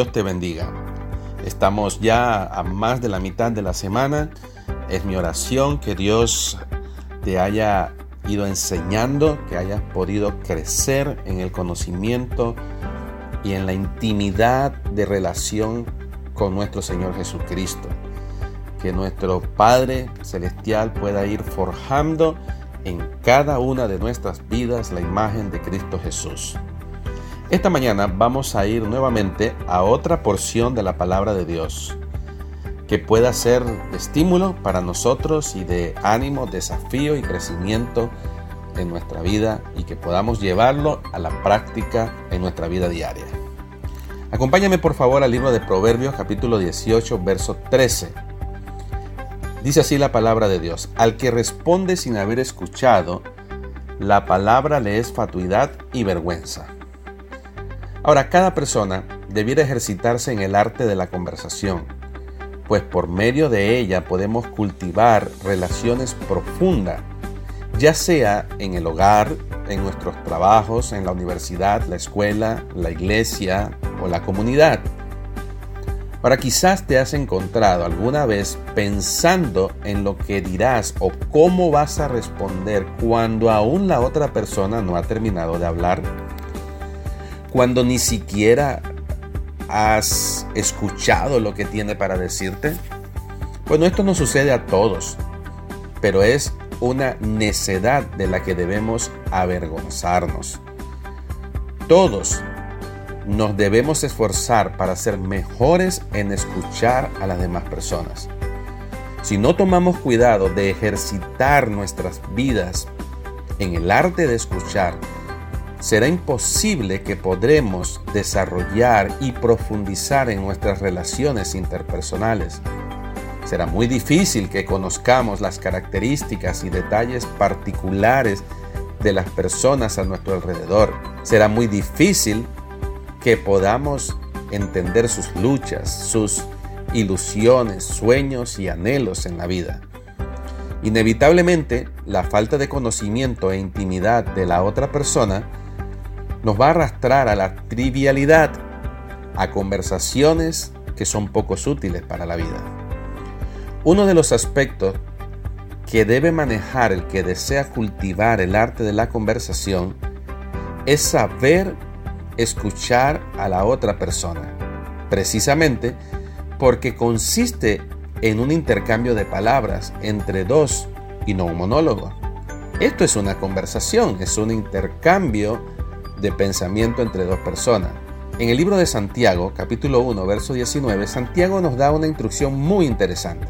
Dios te bendiga. Estamos ya a más de la mitad de la semana. Es mi oración que Dios te haya ido enseñando, que hayas podido crecer en el conocimiento y en la intimidad de relación con nuestro Señor Jesucristo. Que nuestro Padre Celestial pueda ir forjando en cada una de nuestras vidas la imagen de Cristo Jesús. Esta mañana vamos a ir nuevamente a otra porción de la palabra de Dios que pueda ser de estímulo para nosotros y de ánimo, desafío y crecimiento en nuestra vida y que podamos llevarlo a la práctica en nuestra vida diaria. Acompáñame por favor al libro de Proverbios capítulo 18 verso 13. Dice así la palabra de Dios, al que responde sin haber escuchado, la palabra le es fatuidad y vergüenza. Ahora, cada persona debiera ejercitarse en el arte de la conversación pues por medio de ella podemos cultivar relaciones profundas, ya sea en el hogar, en nuestros trabajos, en la universidad, la escuela, la iglesia o la comunidad. Ahora quizás te has encontrado alguna vez pensando en lo que dirás o cómo vas a responder cuando aún la otra persona no ha terminado de hablar, cuando ni siquiera ¿Has escuchado lo que tiene para decirte? Bueno, esto no sucede a todos, pero es una necedad de la que debemos avergonzarnos. Todos nos debemos esforzar para ser mejores en escuchar a las demás personas. Si no tomamos cuidado de ejercitar nuestras vidas en el arte de escuchar, será imposible que podremos desarrollar y profundizar en nuestras relaciones interpersonales. Será muy difícil que conozcamos las características y detalles particulares de las personas a nuestro alrededor. Será muy difícil que podamos entender sus luchas, sus ilusiones, sueños y anhelos en la vida. Inevitablemente, la falta de conocimiento e intimidad de la otra persona nos va a arrastrar a la trivialidad, a conversaciones que son poco útiles para la vida. Uno de los aspectos que debe manejar el que desea cultivar el arte de la conversación es saber escuchar a la otra persona, precisamente porque consiste en un intercambio de palabras entre dos y no un monólogo. Esto es una conversación, es un intercambio de pensamiento entre dos personas. En el libro de Santiago, capítulo 1, verso 19, Santiago nos da una instrucción muy interesante.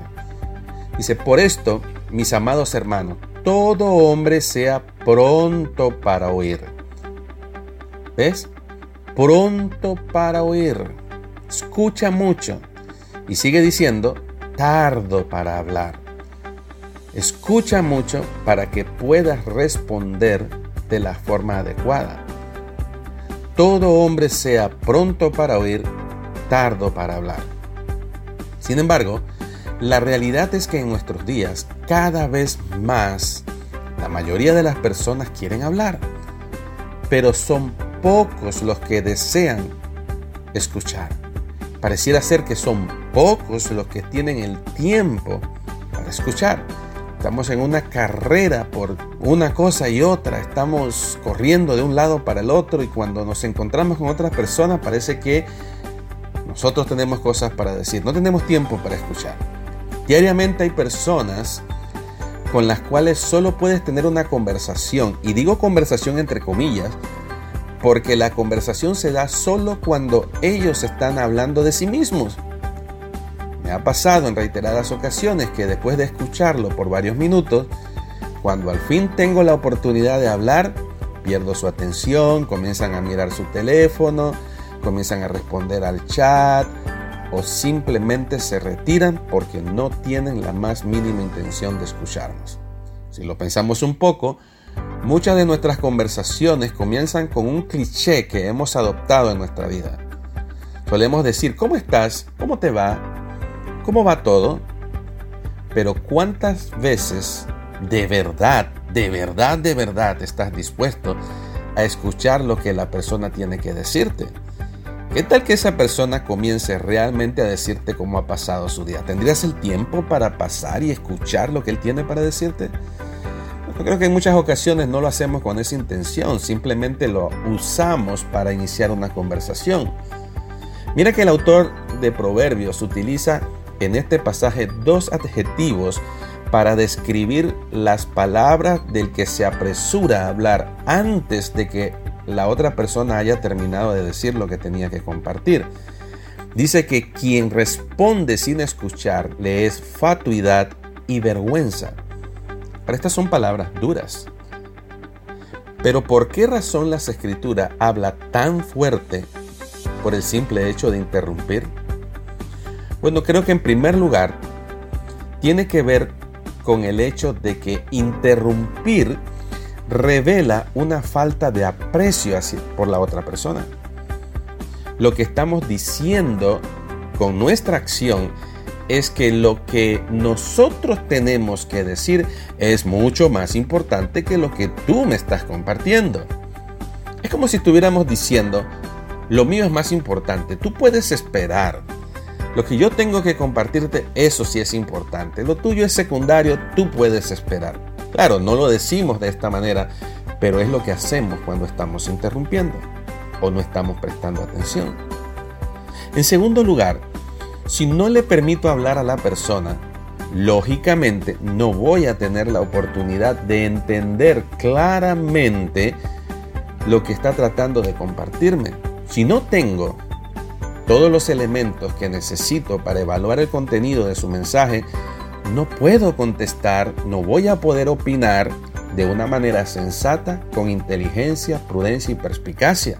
Dice, por esto, mis amados hermanos, todo hombre sea pronto para oír. ¿Ves? Pronto para oír. Escucha mucho. Y sigue diciendo, tardo para hablar. Escucha mucho para que puedas responder de la forma adecuada todo hombre sea pronto para oír, tardo para hablar. Sin embargo, la realidad es que en nuestros días cada vez más la mayoría de las personas quieren hablar, pero son pocos los que desean escuchar. Pareciera ser que son pocos los que tienen el tiempo para escuchar. Estamos en una carrera por una cosa y otra, estamos corriendo de un lado para el otro y cuando nos encontramos con otras personas parece que nosotros tenemos cosas para decir, no tenemos tiempo para escuchar. Diariamente hay personas con las cuales solo puedes tener una conversación, y digo conversación entre comillas, porque la conversación se da solo cuando ellos están hablando de sí mismos. Ha pasado en reiteradas ocasiones que después de escucharlo por varios minutos, cuando al fin tengo la oportunidad de hablar, pierdo su atención, comienzan a mirar su teléfono, comienzan a responder al chat o simplemente se retiran porque no tienen la más mínima intención de escucharnos. Si lo pensamos un poco, muchas de nuestras conversaciones comienzan con un cliché que hemos adoptado en nuestra vida. Solemos decir, ¿cómo estás? ¿Cómo te va? ¿Cómo va todo? Pero ¿cuántas veces de verdad, de verdad, de verdad estás dispuesto a escuchar lo que la persona tiene que decirte? ¿Qué tal que esa persona comience realmente a decirte cómo ha pasado su día? ¿Tendrías el tiempo para pasar y escuchar lo que él tiene para decirte? Yo creo que en muchas ocasiones no lo hacemos con esa intención, simplemente lo usamos para iniciar una conversación. Mira que el autor de Proverbios utiliza en este pasaje dos adjetivos para describir las palabras del que se apresura a hablar antes de que la otra persona haya terminado de decir lo que tenía que compartir. Dice que quien responde sin escuchar le es fatuidad y vergüenza. Estas son palabras duras. Pero ¿por qué razón las escrituras habla tan fuerte por el simple hecho de interrumpir? Bueno, creo que en primer lugar tiene que ver con el hecho de que interrumpir revela una falta de aprecio por la otra persona. Lo que estamos diciendo con nuestra acción es que lo que nosotros tenemos que decir es mucho más importante que lo que tú me estás compartiendo. Es como si estuviéramos diciendo, lo mío es más importante, tú puedes esperar. Lo que yo tengo que compartirte, eso sí es importante. Lo tuyo es secundario, tú puedes esperar. Claro, no lo decimos de esta manera, pero es lo que hacemos cuando estamos interrumpiendo o no estamos prestando atención. En segundo lugar, si no le permito hablar a la persona, lógicamente no voy a tener la oportunidad de entender claramente lo que está tratando de compartirme. Si no tengo todos los elementos que necesito para evaluar el contenido de su mensaje, no puedo contestar, no voy a poder opinar de una manera sensata, con inteligencia, prudencia y perspicacia.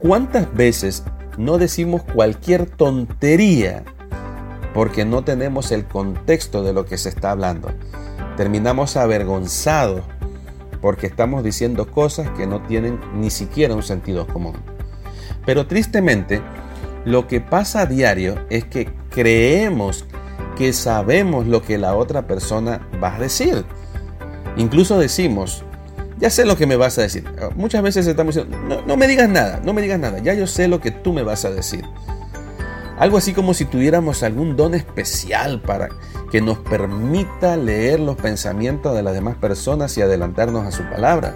¿Cuántas veces no decimos cualquier tontería porque no tenemos el contexto de lo que se está hablando? Terminamos avergonzados porque estamos diciendo cosas que no tienen ni siquiera un sentido común. Pero tristemente, lo que pasa a diario es que creemos que sabemos lo que la otra persona va a decir. Incluso decimos, ya sé lo que me vas a decir. Muchas veces estamos diciendo, no, no, me digas nada, no me digas nada, ya yo sé lo que tú me vas a decir. Algo así como si tuviéramos algún don especial para que nos permita leer los pensamientos de las demás personas y adelantarnos a su palabra.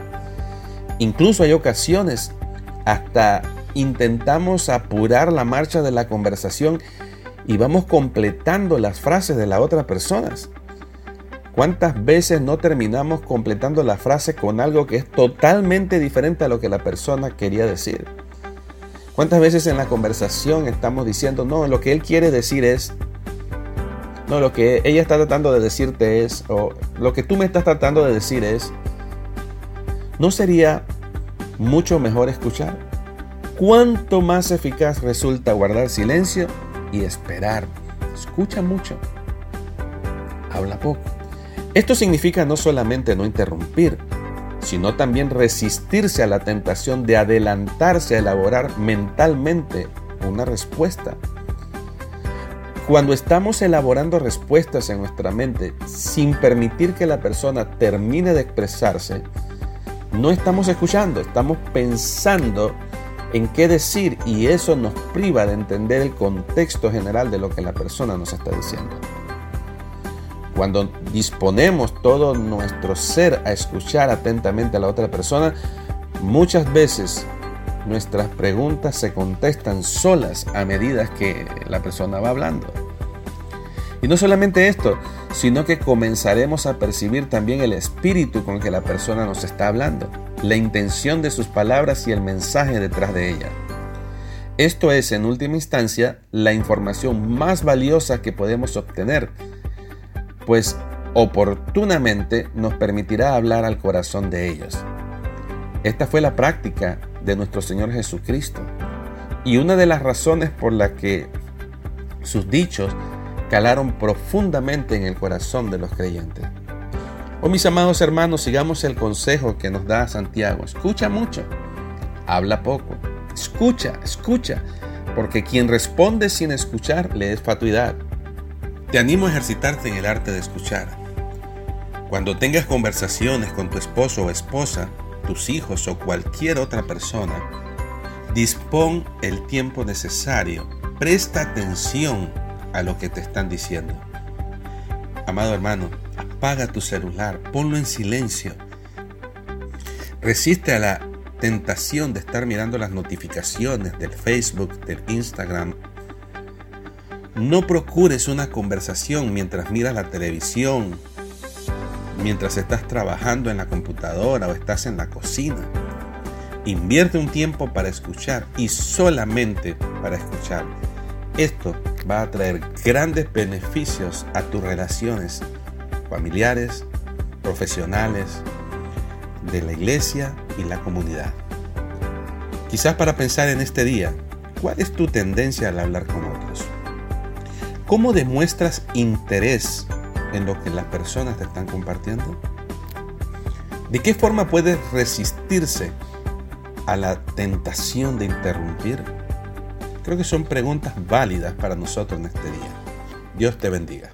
Incluso hay ocasiones, hasta intentamos apurar la marcha de la conversación y vamos completando las frases de las otras personas. ¿Cuántas veces no terminamos completando la frase con algo que es totalmente diferente a lo que la persona quería decir? ¿Cuántas veces en la conversación estamos diciendo, no, lo que él quiere decir es, no, lo que ella está tratando de decirte es, o lo que tú me estás tratando de decir es, ¿no sería mucho mejor escuchar? ¿Cuánto más eficaz resulta guardar silencio y esperar. Escucha mucho, habla poco. Esto significa no solamente no interrumpir, sino también resistirse a la tentación de adelantarse a elaborar mentalmente una respuesta. Cuando estamos elaborando respuestas en nuestra mente sin permitir que la persona termine de expresarse, no estamos escuchando, estamos pensando en qué decir y eso nos priva de entender el contexto general de lo que la persona nos está diciendo. Cuando disponemos todo nuestro ser a escuchar atentamente a la otra persona, muchas veces nuestras preguntas se contestan solas a medida que la persona va hablando. Y no solamente esto, sino que comenzaremos a percibir también el espíritu con que la persona nos está hablando la intención de sus palabras y el mensaje detrás de ella. Esto es, en última instancia, la información más valiosa que podemos obtener, pues oportunamente nos permitirá hablar al corazón de ellos. Esta fue la práctica de nuestro Señor Jesucristo y una de las razones por las que sus dichos calaron profundamente en el corazón de los creyentes. Oh mis amados hermanos, sigamos el consejo que nos da Santiago. Escucha mucho, habla poco. Escucha, escucha, porque quien responde sin escuchar le es fatuidad. Te animo a ejercitarte en el arte de escuchar. Cuando tengas conversaciones con tu esposo o esposa, tus hijos o cualquier otra persona, Dispón el tiempo necesario. Presta atención a lo que te están diciendo. Amado hermano, apaga tu celular, ponlo en silencio. Resiste a la tentación de estar mirando las notificaciones del Facebook, del Instagram. No procures una conversación mientras miras la televisión, mientras estás trabajando en la computadora o estás en la cocina. Invierte un tiempo para escuchar y solamente para escuchar. Esto va a traer grandes beneficios a tus relaciones familiares, profesionales, de la iglesia y la comunidad. Quizás para pensar en este día, ¿cuál es tu tendencia al hablar con otros? ¿Cómo demuestras interés en lo que las personas te están compartiendo? ¿De qué forma puedes resistirse a la tentación de interrumpir? Creo que son preguntas válidas para nosotros en este día. Dios te bendiga.